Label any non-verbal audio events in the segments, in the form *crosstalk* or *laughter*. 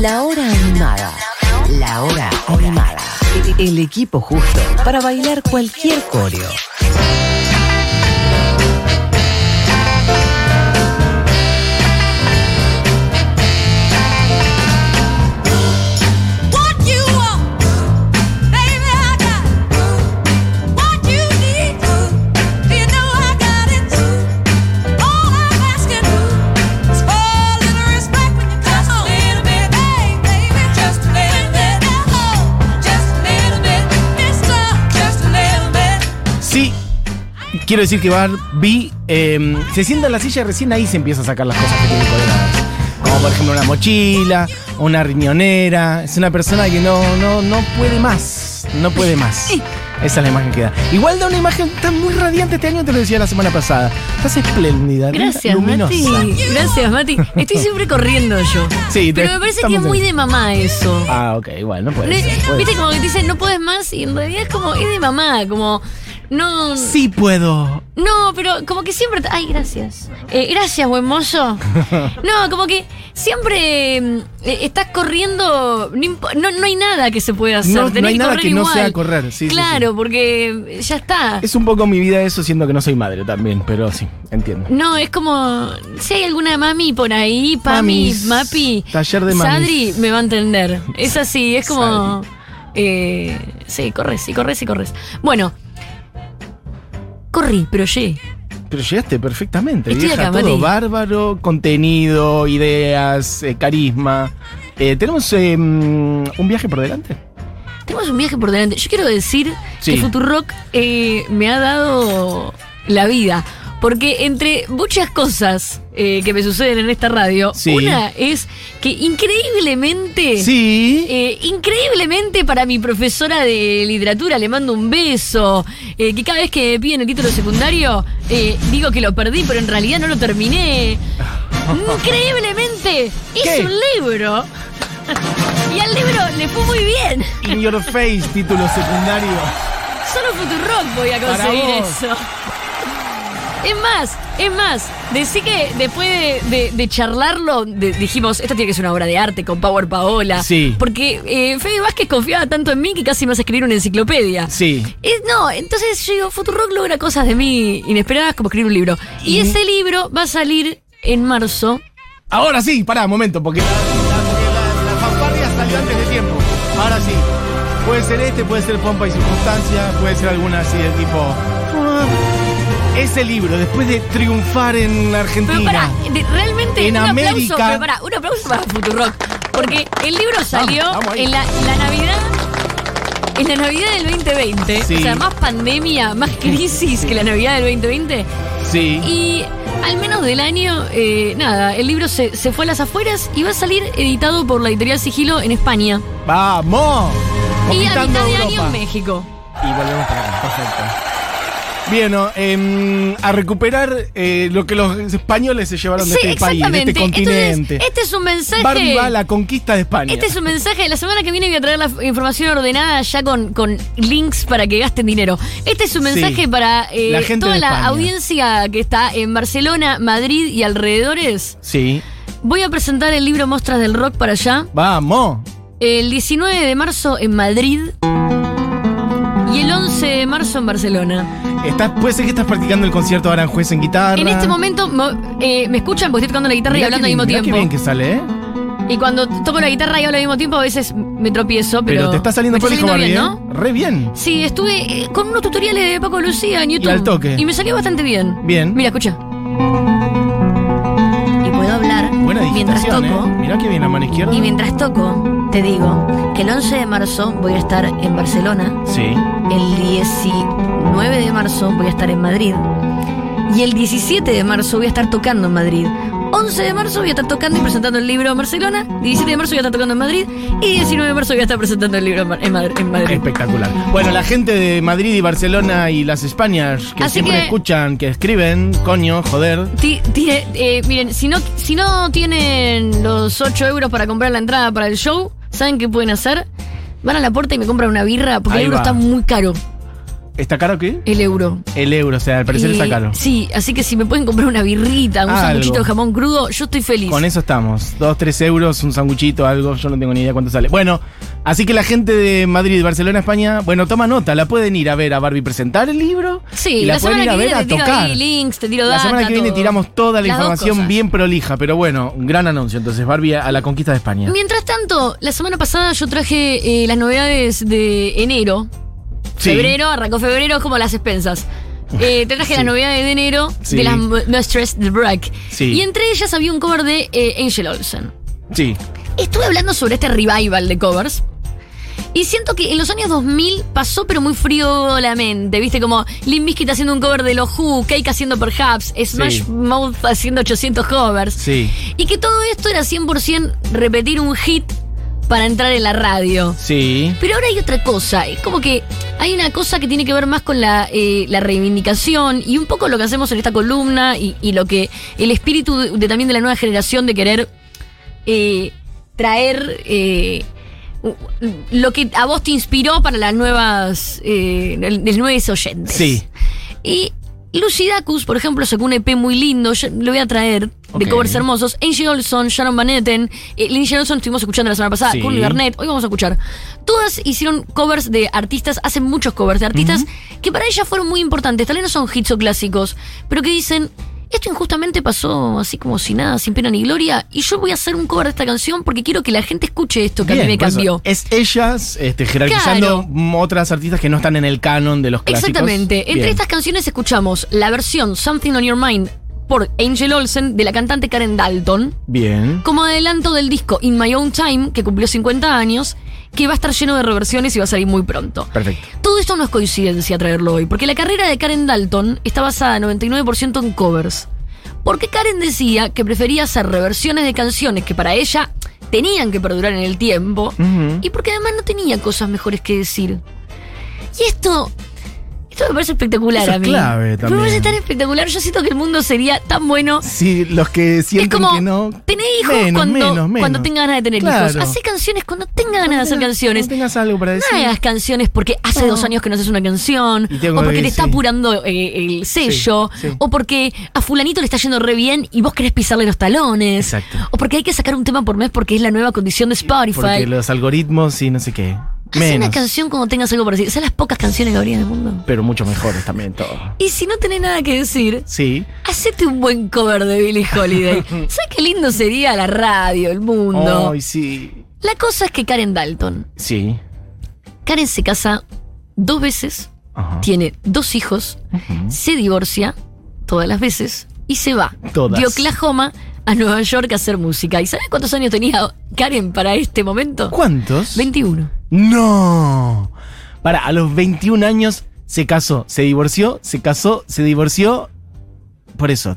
La hora animada. La hora animada. El equipo justo para bailar cualquier coreo. Quiero decir que Barbie eh, se sienta en la silla y recién ahí se empieza a sacar las cosas que tiene colgadas. Como por ejemplo una mochila, una riñonera. Es una persona que no, no, no puede más. No puede más. Esa es la imagen que da. Igual da una imagen tan muy radiante este año, te lo decía la semana pasada. Estás espléndida, Gracias, luminosa. Mati. Gracias, Mati. Estoy siempre corriendo yo. Sí, te- Pero me parece que es muy de mamá eso. Ah, ok, puede No es- ser, puede Viste como que te dicen no puedes más y en realidad es como, es de mamá, como no. Sí puedo. No, pero como que siempre. Ay, gracias. Eh, gracias, buen mozo. *laughs* No, como que siempre mm, eh, estás corriendo. No, no, no hay nada que se pueda hacer. No- no tenés hay que nada que no igual. sea correr, sí, sí, Claro, porque ya está. Es un poco mi vida eso, siendo que no soy madre también, pero sí, entiendo. No, es como. Si hay alguna mami por ahí, Pami, Mamis. Mapi. Taller de mamis. Sadri me va a entender. Es así, es como. eh, sí, corres, y corres, y corres. Bueno. Corrí, pero llegué. Pero llegaste perfectamente, Estoy vieja, acá, todo Mati. bárbaro, contenido, ideas, eh, carisma. Eh, ¿Tenemos eh, un viaje por delante? Tenemos un viaje por delante. Yo quiero decir Sí. que Futurock eh, me ha dado la vida. Porque entre muchas cosas eh, que me suceden en esta radio, Sí. una es que increíblemente. Sí. Eh, increíblemente para mi profesora de literatura le mando un beso. eh, que cada vez que me piden el título secundario, digo que lo perdí, pero en realidad no lo terminé. Increíblemente hice un libro. *laughs* y al libro le fue muy bien. In Your Face, título secundario. Solo Futurock voy a conseguir eso. Es más, es más, decí que después de, de- de charlarlo, de- dijimos, esto tiene que ser una obra de arte con Power Paola. Sí. Porque eh, Fede Vázquez confiaba tanto en mí que casi me hace escribir una enciclopedia. Sí. No, entonces yo digo, Futurock logra cosas de mí inesperadas como escribir un libro. Y ese libro va a salir en marzo. Ahora sí, pará, momento, porque la, la- fanfarria salió antes de tiempo. Ahora sí. Puede ser este, puede ser Pompa y Circunstancia, puede ser alguna así de tipo. Ese libro, después de triunfar en Argentina. Pero pará, de- realmente En un aplauso, América. pero pará, un aplauso para Futurock. Porque el libro salió vamos en la, la Navidad. En la Navidad del 2020, Sí. o sea, más pandemia, más crisis que la Navidad del 2020. Sí. Y al menos del año, eh, nada, el libro se, se fue a las afueras y va a salir editado por la editorial Sigilo en España. ¡Vamos! Y a mitad de Europa. año en México. Y volvemos para acá, perfecto. Bien, ¿no? Em, a recuperar eh, lo que los españoles se llevaron de este país, de exactamente. este continente. Entonces, este es un mensaje. Barbie va a la conquista de España. Este es un mensaje. La semana que viene voy a traer la información ordenada ya con, con links para que gasten dinero. Este es un Sí. mensaje para eh, La gente toda la audiencia que está en Barcelona, Madrid y alrededores. Sí. Voy a presentar el libro Mostras del Rock para allá. Vamos. El 19 de marzo en Madrid. Y el 11 de marzo en Barcelona. Estás, puede ser que estás practicando el concierto de Aranjuez en guitarra. En este momento mo- eh, me escuchan porque estoy tocando la guitarra y hablando al mismo bien, tiempo. Qué bien que sale, ¿eh? Y cuando toco la guitarra y hablo al mismo tiempo, a veces me tropiezo, pero. Pero, te está saliendo Barbie, bien, ¿eh? ¿no? Re bien. Sí, estuve eh, con unos tutoriales de Paco Lucía en YouTube. al toque. Y me salió bastante bien. Bien. Mira, escucha. Y puedo hablar Buena mientras toco. ¿eh? Mirá que bien la mano izquierda. Y mientras toco, te digo que el 11 de marzo voy a estar en Barcelona. Sí. El 19 de marzo voy a estar en Madrid. Y el 17 de marzo voy a estar tocando en Madrid. 11 de marzo voy a estar tocando y presentando el libro en Barcelona. 17 de marzo voy a estar tocando en Madrid. Y 19 de marzo voy a estar presentando el libro en, Madrid. Espectacular. Bueno, la gente de Madrid y Barcelona y las Españas que Así siempre que- escuchan, que escriben, coño, joder. Eh, miren, si no, si no tienen los 8 euros para comprar la entrada para el show, ¿saben qué pueden hacer? Van a la puerta y me compran una birra porque Ahí el libro va. está muy caro. ¿Está caro qué? el euro. El euro, o sea, al parecer Y- está caro. Sí, así que si me pueden comprar una birrita, un Algo. sanguchito de jamón crudo, yo estoy feliz. Con eso estamos. Dos, tres euros, un sanguchito, algo. Yo no tengo ni idea cuánto sale. Bueno, así que la gente de Madrid, Barcelona, España, bueno, toma nota. La pueden ir a ver a Barbie presentar el libro. Sí, y la, la pueden ir a ver a tocar. ahí links, te tiro La data, semana que viene todo. tiramos toda la Las información bien prolija, pero bueno, un gran anuncio. Entonces, Barbie a la conquista de España. Mientras tanto, la semana pasada yo traje eh, las novedades de enero. Sí. Febrero, arrancó febrero, es como las expensas. Eh, te traje Sí. las novedades de enero Sí. de las Mistress de Break. Sí. Y entre ellas había un cover de eh, Angel Olsen. Sí. Estuve hablando sobre este revival de covers. Y siento que en los años 2000 pasó pero muy frío la mente, ¿viste? Como Limp Bizkit haciendo un cover de los Who, Cake haciendo Perhaps, Smash Sí. Mouth haciendo 800 covers. Sí. Y que todo esto era 100% repetir un hit para entrar en la radio. Sí. Pero ahora hay otra cosa, es como que hay una cosa que tiene que ver más con la, eh, la reivindicación y un poco lo que hacemos en esta columna y, y lo que el espíritu de, de también de la nueva generación de querer eh, traer eh, lo que a vos te inspiró para las nuevas, eh, los nuevos oyentes. Sí. Y Lucy Dacus, por ejemplo, sacó un EP muy lindo, yo lo voy a traer, De covers hermosos. Angie Olson, Sharon Van Etten, eh, Lindsay Olson estuvimos escuchando la semana pasada, Sí. Courtney Barnett, hoy vamos a escuchar. Todas hicieron covers de artistas, hacen muchos covers de artistas que para ellas fueron muy importantes, tal vez no son hits o clásicos, pero que dicen, esto injustamente pasó así como si nada, sin pena ni gloria, y yo voy a hacer un cover de esta canción porque quiero que la gente escuche esto que a mí me cambió. Es ellas este, jerarquizando Claro. otras artistas que no están en el canon de los clásicos. Exactamente. Entre estas canciones escuchamos la versión Something on Your Mind por Angel Olsen de la cantante Karen Dalton, Bien. como adelanto del disco In My Own Time, que cumplió 50 años, que va a estar lleno de reversiones y va a salir muy pronto. Perfecto. Todo esto no es coincidencia traerlo hoy, porque la carrera de Karen Dalton está basada 99% en covers. Porque Karen decía que prefería hacer reversiones de canciones que para ella tenían que perdurar en el tiempo y porque además no tenía cosas mejores que decir. Y esto. Esto me parece espectacular Eso a es mí. clave Me también. parece tan espectacular. Yo siento que el mundo sería tan bueno. Sí, los que Es sienten como que no. tener hijos Menos, cuando, menos, menos. cuando tengas ganas de tener Claro. hijos. Hace canciones cuando tengas ganas de hacer canciones. cuando tengas algo para decir. No hagas canciones porque hace No. dos años que no haces una canción, o porque que- te está sí. apurando eh, el sello, sí. o porque a fulanito le está yendo re bien y vos querés pisarle los talones, Exacto. o porque hay que sacar un tema por mes porque es la nueva condición de Spotify. Porque los algoritmos y no sé qué. Haz una Menos. canción cuando tengas algo para decir. Son las pocas canciones que habría en el mundo. Pero mucho mejores también todo. Y si no tenés nada que decir, Sí. hacete un buen cover de Billie Holiday. *laughs* ¿Sabes qué lindo sería la radio, el mundo? Ay, sí. La cosa es que Karen Dalton. Sí. Karen se casa dos veces, Ajá. tiene dos hijos, Ujú. se divorcia todas las veces y se va Todas. de Oklahoma a Nueva York a hacer música. ¿Y sabes cuántos años tenía Karen para este momento? ¿Cuántos? 21. No. Para, a los 21 años se casó, se divorció, se casó, se divorció. Por eso.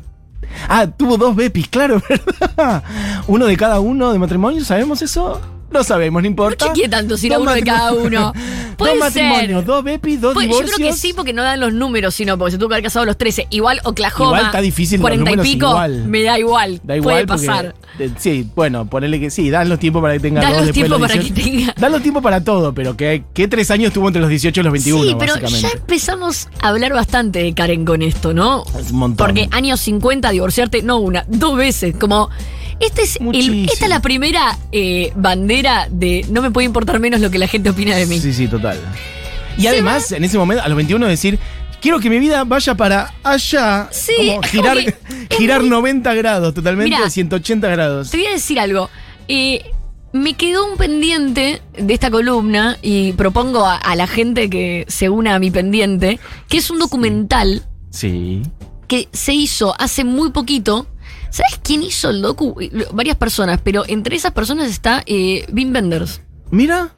Ah, tuvo dos bepis, claro, *laughs* ¿verdad? Uno de cada uno de matrimonio, ¿sabemos eso? No sabemos, no importa. chequeé tanto si era uno de cada uno. *laughs* Puede dos ser. matrimonios, dos bepis, dos Pues yo divorcios. creo que sí, porque no dan los números, sino porque se tuvo que haber casado a los 13. Igual Oklahoma. Igual está difícil los 40 y pico. igual. Me da igual. Da igual Puede porque- pasar. eh, sí, bueno, ponerle que sí, dan los tiempos para que tenga Dan dos los tiempos para 18. que tenga. Dan los tiempos para todo, pero que, que tres años tuvo entre los 18 y los 21, sí, pero básicamente. ya empezamos a hablar bastante de Karen con esto, ¿no? Es un montón. Porque años 50, divorciarte, no una, dos veces. Como. Este es el- esta es la primera eh, bandera de no me puede importar menos lo que la gente opina de mí. Sí, sí, total. Y además, en ese momento, a los 21, decir, quiero que mi vida vaya para allá. Sí, como girar, como que es girar muy- 90 grados, totalmente, Mirá. 180 grados. Te voy a decir algo. Eh, me quedó un pendiente de esta columna y propongo a, a la gente que se una a mi pendiente, que es un documental Sí. que se hizo hace muy poquito. ¿Sabes quién hizo el docu? Eh, Varias personas, pero entre esas personas está eh, Wim Wenders. Mira,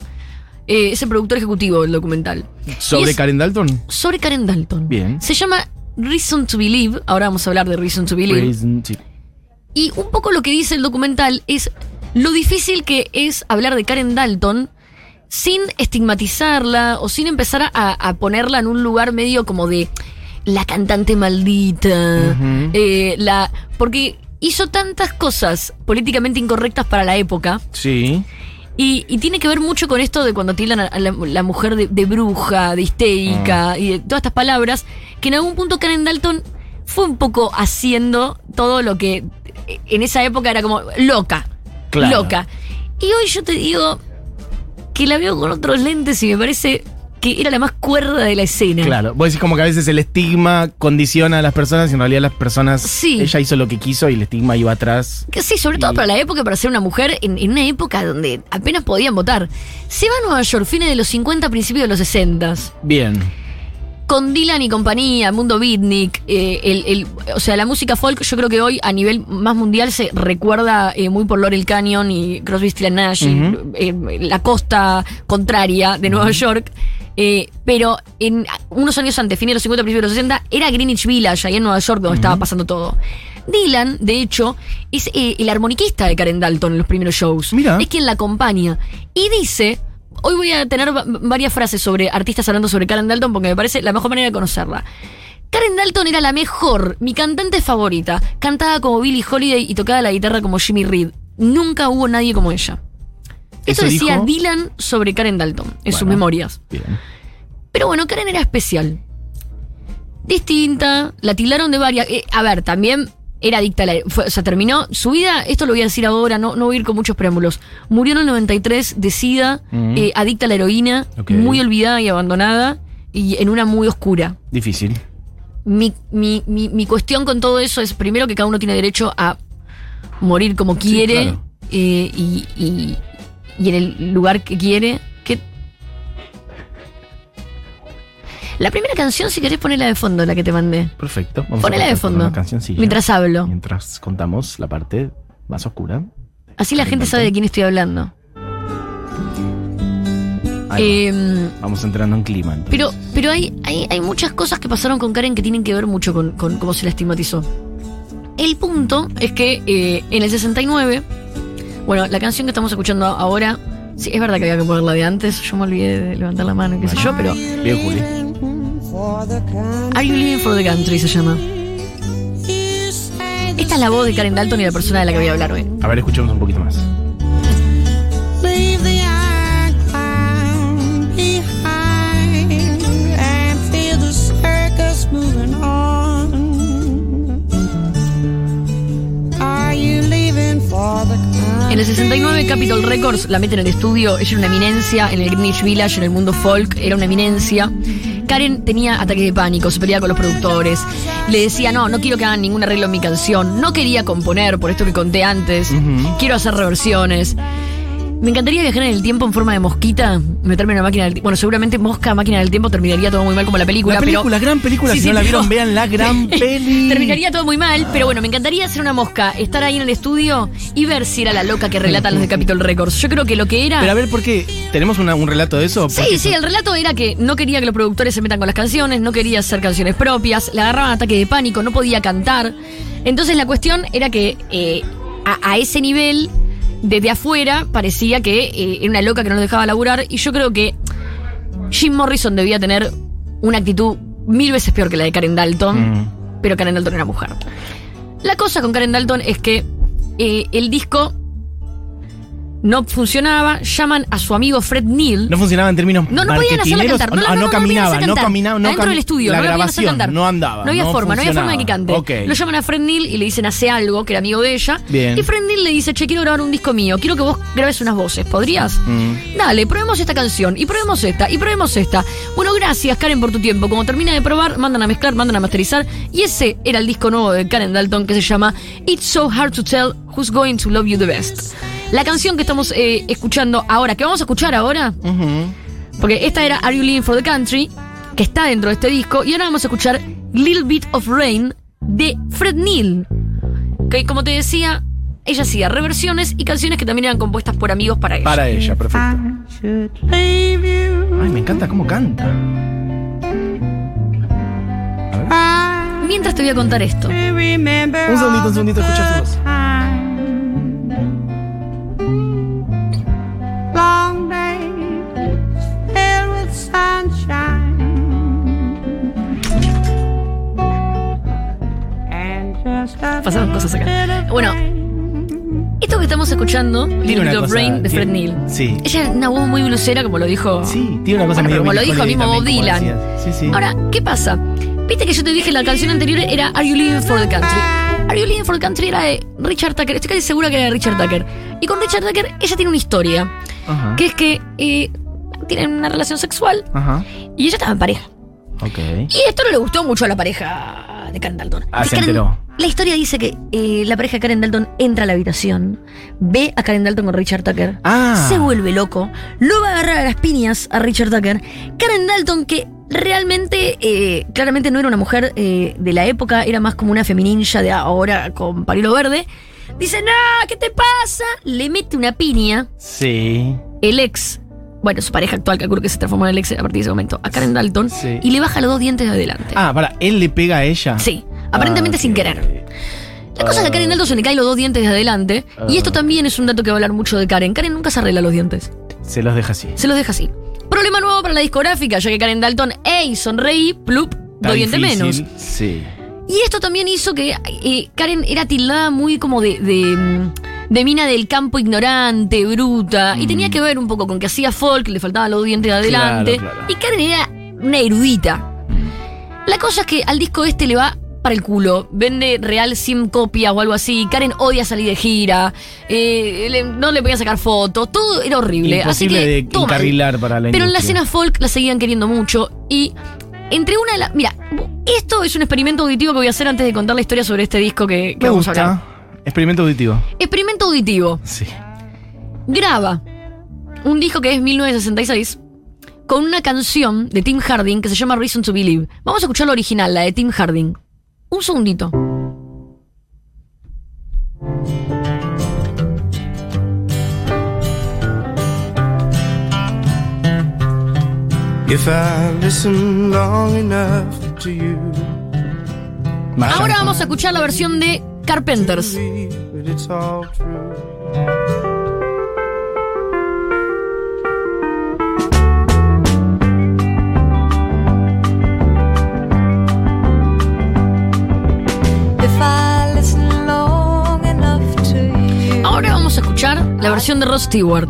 Eh, es el productor ejecutivo del documental. sobre es Karen Dalton. Sobre Karen Dalton. Bien. Se llama Reason to Believe. Ahora vamos a hablar de Reason to Believe. Reason, sí. Y un poco lo que dice el documental es lo difícil que es hablar de Karen Dalton sin estigmatizarla o sin empezar a, a ponerla en un lugar medio como de la cantante maldita. Eh, la, porque hizo tantas cosas políticamente incorrectas para la época Sí. Y, y tiene que ver mucho con esto de cuando tildan a la, la mujer de, de bruja, de histérica y de todas estas palabras, que en algún punto Karen Dalton fue un poco haciendo todo lo que en esa época era como loca. Claro. Loca. Y hoy yo te digo que la veo con otros lentes y me parece que era la más cuerda de la escena. Claro, vos decís como que a veces el estigma condiciona a las personas y en realidad las personas. Sí. Ella hizo lo que quiso y el estigma iba atrás. Que sí, sobre todo para la época, para ser una mujer, en, en una época donde apenas podían votar. Se va a Nueva York, fines de los 50, principios de los 60. Bien. Con Dylan y compañía, Mundo Beatnik, eh, el, el- o sea, la música folk, yo creo que hoy a nivel más mundial se recuerda eh, muy por Laurel Canyon y Crosby, Stills and Nash, eh, la costa contraria de Nueva York. Eh, pero en unos años antes, fines de los 50, principios de los 60, era Greenwich Village, ahí en Nueva York, donde estaba pasando todo. Dylan, de hecho, es eh, el armoniquista de Karen Dalton en los primeros shows. Mira. Es quien la acompaña. Y dice, hoy voy a tener va- varias frases sobre artistas hablando sobre Karen Dalton porque me parece la mejor manera de conocerla. Karen Dalton era la mejor, mi cantante favorita. Cantaba como Billie Holiday y tocaba la guitarra como Jimmy Reed. Nunca hubo nadie como ella. Esto ¿Eso decía dijo? Dylan sobre Karen Dalton en sus memorias. Bien. Pero bueno, Karen era especial. Distinta, la tildaron de varias. eh, a ver, también era adicta a la. fue- o sea, terminó su vida, esto lo voy a decir ahora, no, no voy a ir con muchos preámbulos. Murió en el 93 de SIDA, Mm. eh, adicta a la heroína, muy olvidada y abandonada, y en una muy oscura. Difícil. Mi, mi, mi, mi cuestión con todo eso es, primero, que cada uno tiene derecho a morir como Sí, quiere claro. eh, y, y- y en el lugar que quiere. Que... La primera canción, si querés ponerla de fondo, la que te mandé. Perfecto. Vamos Ponela a de fondo. Mientras hablo. Mientras contamos la parte más oscura. Así la gente sabe de quién estoy hablando. Eh, Vamos entrando en clima. entonces. pero pero hay, hay, hay muchas cosas que pasaron con Karen que tienen que ver mucho con, con cómo se la estigmatizó. El punto es que eh, en el 69, bueno, la canción que estamos escuchando ahora, sí, es verdad que había que ponerla de antes, yo me olvidé de levantar la mano, qué sé yo, pero Bien, Juli. Are You Living for the Country se llama. Esta es la voz de Karen Dalton y la persona de la que voy a hablar hoy. A ver, escuchemos un poquito más. En el 69 Capitol Records la meten en el estudio, ella era una eminencia en el Greenwich Village, en el mundo folk, era una eminencia. Karen tenía ataques de pánico, se peleaba con los productores, le decía, no, no quiero que hagan ningún arreglo en mi canción, no quería componer, por esto que conté antes, quiero hacer reversiones. Me encantaría viajar en el tiempo en forma de mosquita, meterme en una máquina del tiempo. Bueno, seguramente Mosca, máquina del tiempo, terminaría todo muy mal como la película. La película, pero... gran película. Sí, si sí, no la vieron, vean la gran *laughs* peli. Terminaría todo muy mal, pero bueno, me encantaría ser una mosca, estar ahí en el estudio y ver si era la loca que relatan los de Capitol Records. Yo creo que lo que era. Pero a ver, ¿por qué? ¿Tenemos una- un relato de eso? Sí, sí, el relato era que no quería que los productores se metan con las canciones, no quería hacer canciones propias, le agarraban ataque de pánico, no podía cantar. Entonces la cuestión era que eh, a, a ese nivel, desde afuera, parecía que eh, era una loca que no nos dejaba laburar. Y yo creo que Jim Morrison debía tener una actitud mil veces peor que la de Karen Dalton, Mm. pero Karen Dalton era mujer. La cosa con Karen Dalton es que eh, el disco no funcionaba, llaman a su amigo Fred Neil. No funcionaba en términos No, no podían hacerla cantar. No, ah, no, caminaba, no caminaba, no Adentro cam- del estudio, La no la podían hacer grabación cantar. no andaba. No había forma, no había forma de que cante. Lo llaman a Fred Neil y le dicen hace algo, que era amigo de ella. Bien. Y Fred Neil le dice, che, quiero grabar un disco mío, quiero que vos grabes unas voces, ¿podrías? Mm. Dale, probemos esta canción, y probemos esta, y probemos esta. Bueno, gracias Karen por tu tiempo. Como termina de probar, mandan a mezclar, mandan a masterizar. Y ese era el disco nuevo de Karen Dalton que se llama It's So Hard to Tell Who's Going to Love You the Best. La canción que estamos eh, escuchando ahora, que vamos a escuchar ahora, porque esta era Are You Living for the Country, que está dentro de este disco, y ahora vamos a escuchar Little Bit of Rain de Fred Neil. Que como te decía, ella hacía reversiones y canciones que también eran compuestas por amigos para ella. Para ella, perfecto. Ay, me encanta cómo canta. Mientras te voy a contar esto. Un segundito, un segundito, escucha tu voz. Long days filled with sunshine. And just a Pasaron cosas acá. Bueno. Esto que estamos escuchando Tiene Little una Bit of cosa- Rain de Fred tiene- Neil. Sí. Ella es una voz muy blusera, como lo dijo. Sí, tiene una cosa Bueno, medio pero como lo dijo mismo Bob también, como Dylan. decías. Sí, sí. Ahora, ¿qué pasa? Viste que yo te dije la canción anterior era Are You Living for the Country? Are You Living for the Country era de Richard Tucker. Estoy casi segura que era de Richard Tucker. Y con Richard Tucker, ella tiene una historia. Ajá. Que es que eh, tienen una relación sexual Ajá. y ella estaba en pareja. Ok. Y esto no le gustó mucho a la pareja de Karen Dalton. Ah, Y se Karen- enteró. La historia dice que eh, la pareja de Karen Dalton entra a la habitación, ve a Karen Dalton con Richard Tucker, Ah. se vuelve loco, lo va a agarrar a las piñas a Richard Tucker. Karen Dalton, que realmente, eh, claramente no era una mujer eh, de la época, era más como una femininja de ahora con parilo verde, dice, no, ¿qué te pasa? Le mete una piña Sí. el ex, bueno, su pareja actual, calculo que se transformó en el ex a partir de ese momento, a Karen Dalton, Sí. y le baja los dos dientes de adelante. Ah, para, él le pega a ella. Sí, aparentemente Ah, sin querer. La cosa es que a Karen Dalton se le caen los dos dientes de adelante, y esto también es un dato que va a hablar mucho de Karen. Karen nunca se arregla los dientes, Se los deja así. se los deja así. Problema nuevo para la discográfica, ya que Karen Dalton, ey, sonreí, plup, dos dientes menos. Sí. Y esto también hizo que eh, Karen era tildada muy como de, de, mm, de mina del campo ignorante, bruta. Y tenía que ver un poco con que hacía folk, le faltaban los dientes de adelante. Claro, claro. Y Karen era una erudita. La cosa es que al disco este le va para el culo. Vende real 100 copias o algo así. Karen odia salir de gira. eh, le- no le podía sacar fotos. Todo era horrible. Imposible así que, de encarrilar para la Pero en la escena folk la seguían queriendo mucho y entre una de las... Mira, esto es un experimento auditivo que voy a hacer antes de contar la historia sobre este disco que, que Me vamos a hablar. gusta. Experimento auditivo. Experimento auditivo. Sí. Graba un disco que es 1966 con una canción de Tim Harding que se llama Reason to Believe. Vamos a escuchar la original, la de Tim Harding. Un segundito. Ahora vamos a escuchar la versión de Carpenters. believe that it's all true. If I listen long enough to you, Ahora vamos a escuchar la versión de Ross Stewart.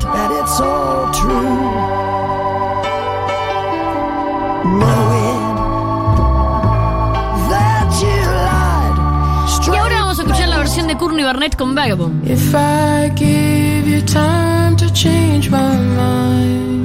Y ahora vamos a escuchar la versión de Courtney Barnett con Vagabond. If I give you time to change my mind,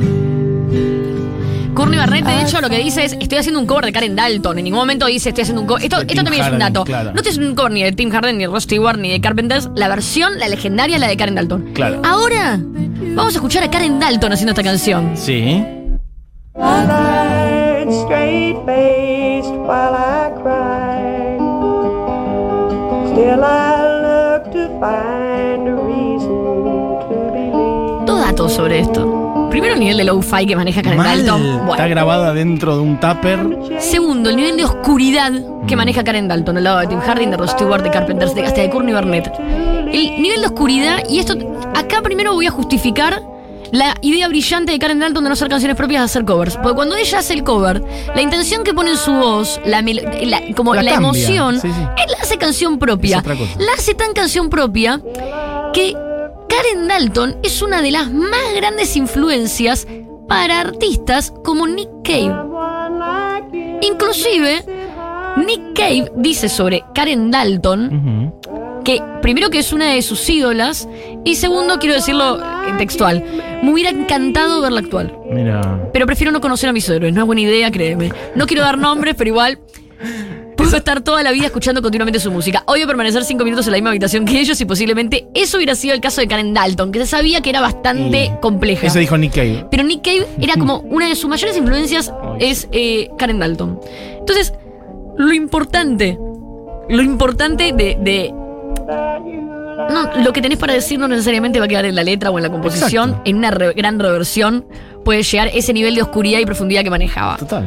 Courtney Barnett, de hecho, lo que dice es: Estoy haciendo un cover de Karen Dalton. En ningún momento dice: Estoy haciendo un cover. Esto, esto también es un dato. claro. No estoy haciendo un cover ni de Tim Harden, ni de Ross Stewart, ni de Carpenters. La versión, la legendaria, es la de Karen Dalton. Claro. Ahora, vamos a escuchar a Karen Dalton haciendo esta canción. Sí. Straight faced while I cried. Still I look to find a reason to believe. Todo datos sobre esto. Primero, el nivel de low-fi que maneja Karen Mal. Dalton. Está grabada dentro de un tupper. Segundo, el nivel de oscuridad que maneja Karen Dalton al lado de Tim Harding, de Ross Stewart, de Carpenters, de hasta de Courtney Barnett. El nivel de oscuridad, y esto, acá primero voy a justificar la idea brillante de Karen Dalton de no hacer canciones propias, de hacer covers. Porque cuando ella hace el cover, la intención que pone en su voz, la, como La emoción, sí, sí. él la hace canción propia. La hace tan canción propia que Karen Dalton es una de las más grandes influencias para artistas como Nick Cave. Inclusive, Nick Cave dice sobre Karen Dalton. Que primero que es una de sus ídolas y segundo quiero decirlo eh, textual, me hubiera encantado verla actual, Mira. pero prefiero no conocer a mis héroes, no es buena idea, créeme. No quiero dar nombres, pero igual puedo estar toda la vida escuchando continuamente su música. A permanecer cinco minutos en la misma habitación que ellos y posiblemente eso hubiera sido el caso de Karen Dalton, que se sabía que era bastante compleja. Eso dijo Nick Cave. Pero Nick Cave era como *laughs* una de sus mayores influencias es eh, Karen Dalton. Entonces, lo importante, lo importante de, de- no, lo que tenés para decir no necesariamente va a quedar en la letra o en la composición, Exacto. en una re- gran reversión puede llegar ese nivel de oscuridad y profundidad que manejaba. Total.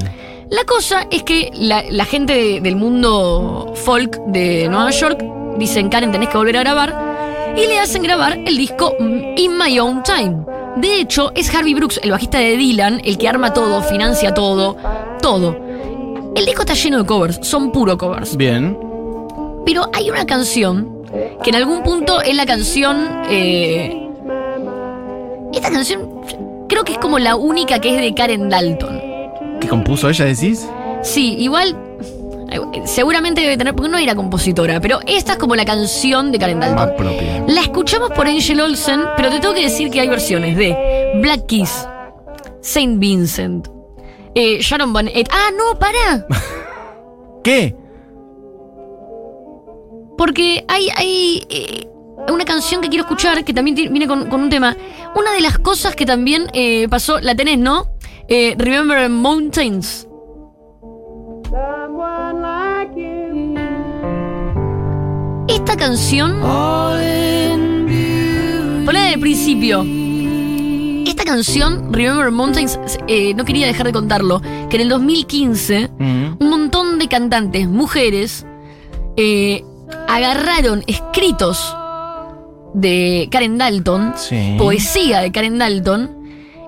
La cosa es que la, la gente de- del mundo folk de Nueva York dicen, Karen, tenés que volver a grabar. Y le hacen grabar el disco In My Own Time. De hecho, es Harvey Brooks, el bajista de Dylan, el que arma todo, financia todo, todo. El disco está lleno de covers, son puro covers. Bien. Pero hay una canción que en algún punto es la canción. eh, esta canción creo que es como la única que es de Karen Dalton. ¿Qué compuso ella, decís? Sí, igual. eh, Seguramente debe tener, porque no era compositora, pero esta es como la canción de Karen Más Dalton. propia. La escuchamos por Angel Olsen, pero te tengo que decir que hay versiones de Black Keys, Saint Vincent, eh, Sharon Van. Ah, no, para. *laughs* ¿Qué? Porque hay, hay eh, una canción que quiero escuchar que también viene con, con un tema. Una de las cosas que también eh, pasó, la tenés, ¿no? Eh, Remember Mountains. Esta canción. Ponla del principio. Esta canción, Remember Mountains, eh, no quería dejar de contarlo, que en el 2015 Mm. un montón de cantantes, mujeres, eh, agarraron escritos de Karen Dalton, Sí. poesía de Karen Dalton,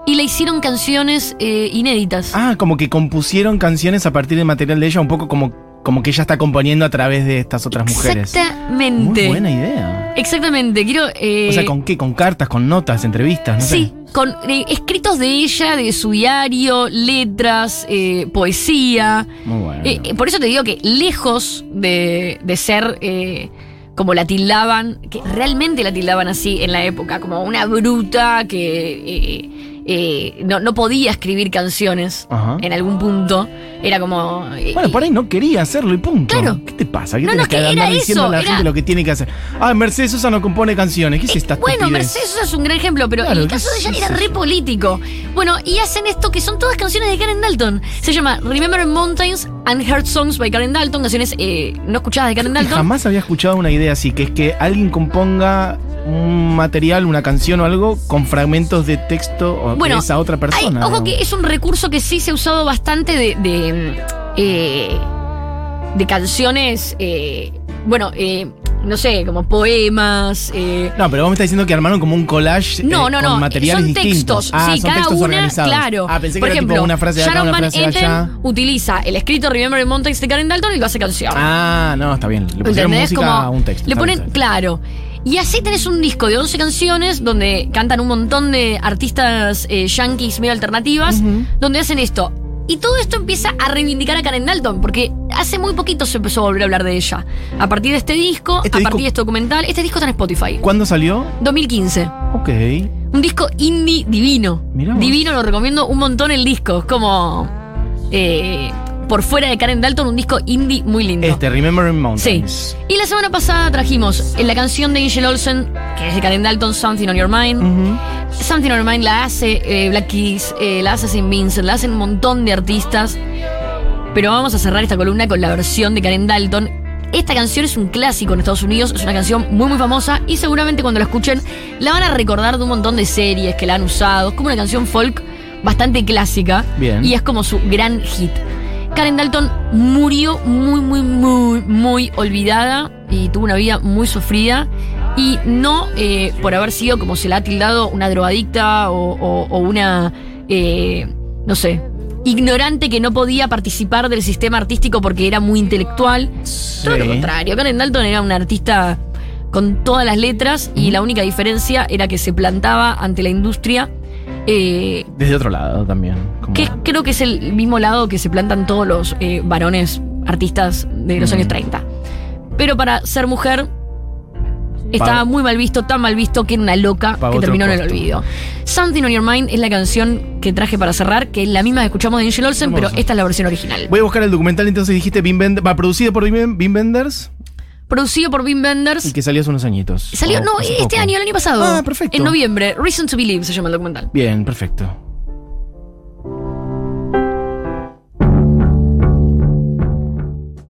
y le hicieron canciones eh, inéditas. Ah, como que compusieron canciones a partir del material de ella, un poco como, como que ella está componiendo a través de estas otras mujeres. Exactamente. Muy buena idea. Exactamente. Quiero. eh, O sea, ¿con qué? ¿Con cartas, con notas, entrevistas? No sé. Con eh, escritos de ella, de su diario, letras, eh, poesía. Muy bueno. Eh, por eso te digo que lejos de, de ser como la tildaban, que realmente la tildaban así en la época, como una bruta que eh, eh, no, no podía escribir canciones Ajá. en algún punto, era como... eh, Bueno, por ahí no quería hacerlo y punto. Claro. ¿Qué te pasa? ¿Qué No, tenés no, que que andar era diciendo eso, a la era- gente lo que tiene que hacer? Ah, Mercedes Sosa no compone canciones. ¿Qué es esta Bueno? Mercedes Sosa es un gran ejemplo, pero Claro, el ¿qué caso de es ella era eso? re político. Bueno, y hacen esto que son todas canciones de Karen Dalton. Se llama Remember Mountains and Heart Songs by Karen Dalton, canciones eh, no escuchadas de Karen Dalton. Jamás había escuchado una idea así, que es que alguien componga un material, una canción o algo con fragmentos de texto o Bueno, de esa otra Hay- persona. ojo ¿no? que es un recurso que sí se ha usado bastante de. de, eh, de canciones. eh, bueno, eh, no sé, como poemas. eh, No, pero vos me estás diciendo que armaron como un collage No, eh, no, con no. materiales son distintos. textos. Ah, sí, son cada textos una, organizados. claro. Ah, pensé Por que era ejemplo, tipo una frase de acá, Sharon una Van frase de Etten allá. utiliza el escrito Remember Mountains de Karen Dalton y lo hace canción. Ah, no, está bien. Le pusieron ¿Entendés? música Como a un texto. Le ponen, claro. Y así tenés un disco de 11 canciones donde cantan un montón de artistas eh, yankees medio alternativas, donde hacen esto. Y todo esto empieza a reivindicar a Karen Dalton, porque hace muy poquito se empezó a volver a hablar de ella. A partir de este disco, Este a disco- partir de este documental, este disco está en Spotify. ¿Cuándo salió? 2015. Ok. Un disco indie divino. Divino, lo recomiendo un montón el disco. Es como. eh, por fuera de Karen Dalton, un disco indie muy lindo. Este, Remembering Sí. Mountains. Y la semana pasada trajimos la canción de Angel Olsen, que es de Karen Dalton, Something on Your Mind. Ujú. Something on Your Mind la hace eh, Black Keys, eh, la hace Saint Vincent, la hacen un montón de artistas. Pero vamos a cerrar esta columna con la versión de Karen Dalton. Esta canción es un clásico en Estados Unidos, es una canción muy muy famosa y seguramente cuando la escuchen la van a recordar de un montón de series que la han usado. Es como una canción folk bastante clásica Bien. y es como su gran hit. Karen Dalton murió muy, muy, muy, muy olvidada y tuvo una vida muy sufrida. Y no eh, por haber sido, como se la ha tildado, una drogadicta o, o- o una, eh, no sé, ignorante que no podía participar del sistema artístico porque era muy intelectual. Todo lo contrario, Karen Dalton era una artista con todas las letras y la única diferencia era que se plantaba ante la industria. Eh, Desde otro lado también. como- que creo que es el mismo lado que se plantan todos los eh, varones artistas de los Mm. años 30. Pero para ser mujer estaba muy mal visto, tan mal visto que era una loca que terminó en el olvido. Something on Your Mind es la canción que traje para cerrar, que es la misma que escuchamos de Angel Olsen, Hermoso. pero esta es la versión original. Voy a buscar el documental, entonces dijiste va producido por Bim Benders Producido por Wim y Wenders. que salió hace unos añitos. Salió, O no, este poco. año, el año pasado. Ah, perfecto. En noviembre. Reason to Believe se llama el documental. Bien, perfecto.